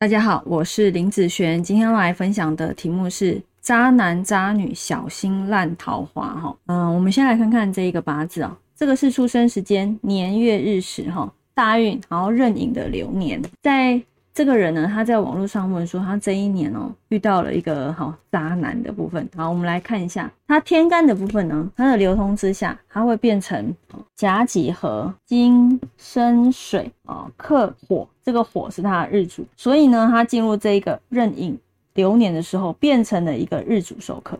大家好，我是林子璇，今天来分享的题目是渣男渣女小心烂桃花哈。嗯，我们先来看看这一个八字啊，这个是出生时间年月日时哈，大运然后壬寅的流年，在。这个人呢，他在网络上问说，他这一年哦遇到了一个好渣男的部分。好，我们来看一下他天干的部分呢，它的流通之下，它会变成甲己合金生水啊，克火。这个火是他的日主，所以呢，他进入这一个壬寅流年的时候，变成了一个日主受克。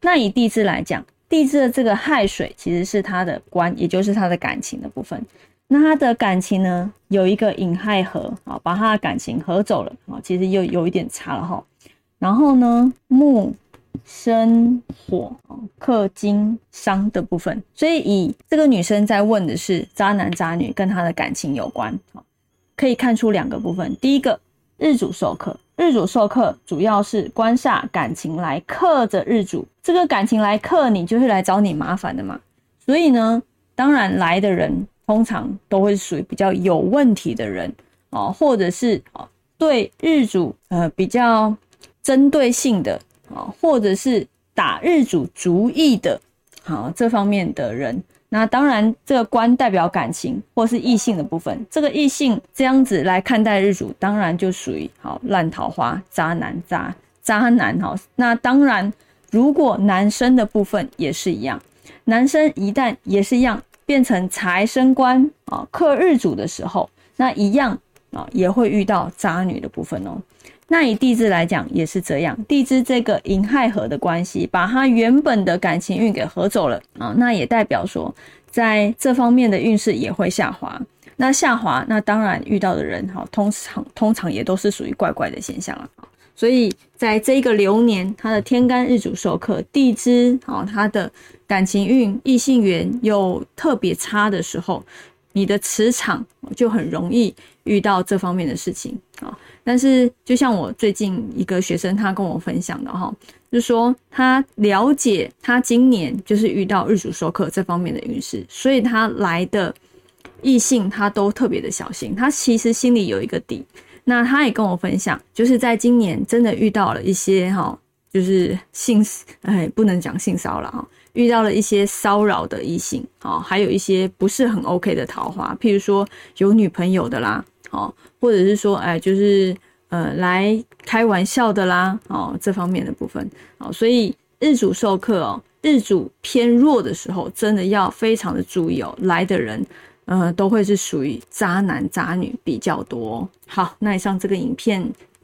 那以地支来讲，地支的这个亥水其实是他的官，也就是他的感情的部分。那他的感情呢，有一个引亥合啊，把他的感情合走了啊，其实又有一点差了哈。然后呢，木生火克金伤的部分，所以以这个女生在问的是渣男渣女跟她的感情有关，可以看出两个部分。第一个，日主受克，日主受克主要是官煞感情来克着日主，这个感情来克你，就是来找你麻烦的嘛。所以呢，当然来的人。通常都会属于比较有问题的人哦，或者是哦对日主呃比较针对性的啊，或者是打日主主意的，好这方面的人。那当然，这个官代表感情或是异性的部分，这个异性这样子来看待日主，当然就属于好烂桃花、渣男、渣渣男哈。那当然，如果男生的部分也是一样，男生一旦也是一样。变成财生官啊，克日主的时候，那一样啊，也会遇到渣女的部分哦。那以地支来讲也是这样，地支这个寅亥合的关系，把他原本的感情运给合走了啊，那也代表说，在这方面的运势也会下滑。那下滑，那当然遇到的人哈，通常通常也都是属于怪怪的现象了。所以在这个流年，他的天干日主受克，地支啊，他的感情运、异性缘有特别差的时候，你的磁场就很容易遇到这方面的事情啊。但是，就像我最近一个学生他跟我分享的哈，就说他了解他今年就是遇到日主受克这方面的运势，所以他来的异性他都特别的小心，他其实心里有一个底。那他也跟我分享，就是在今年真的遇到了一些哈，就是性哎不能讲性骚扰哈，遇到了一些骚扰的异性哦，还有一些不是很 OK 的桃花，譬如说有女朋友的啦，哦，或者是说哎就是呃来开玩笑的啦，哦这方面的部分哦，所以日主授课哦，日主偏弱的时候，真的要非常的注意哦，来的人。呃，都会是属于渣男渣女比较多。好，那以上这个影片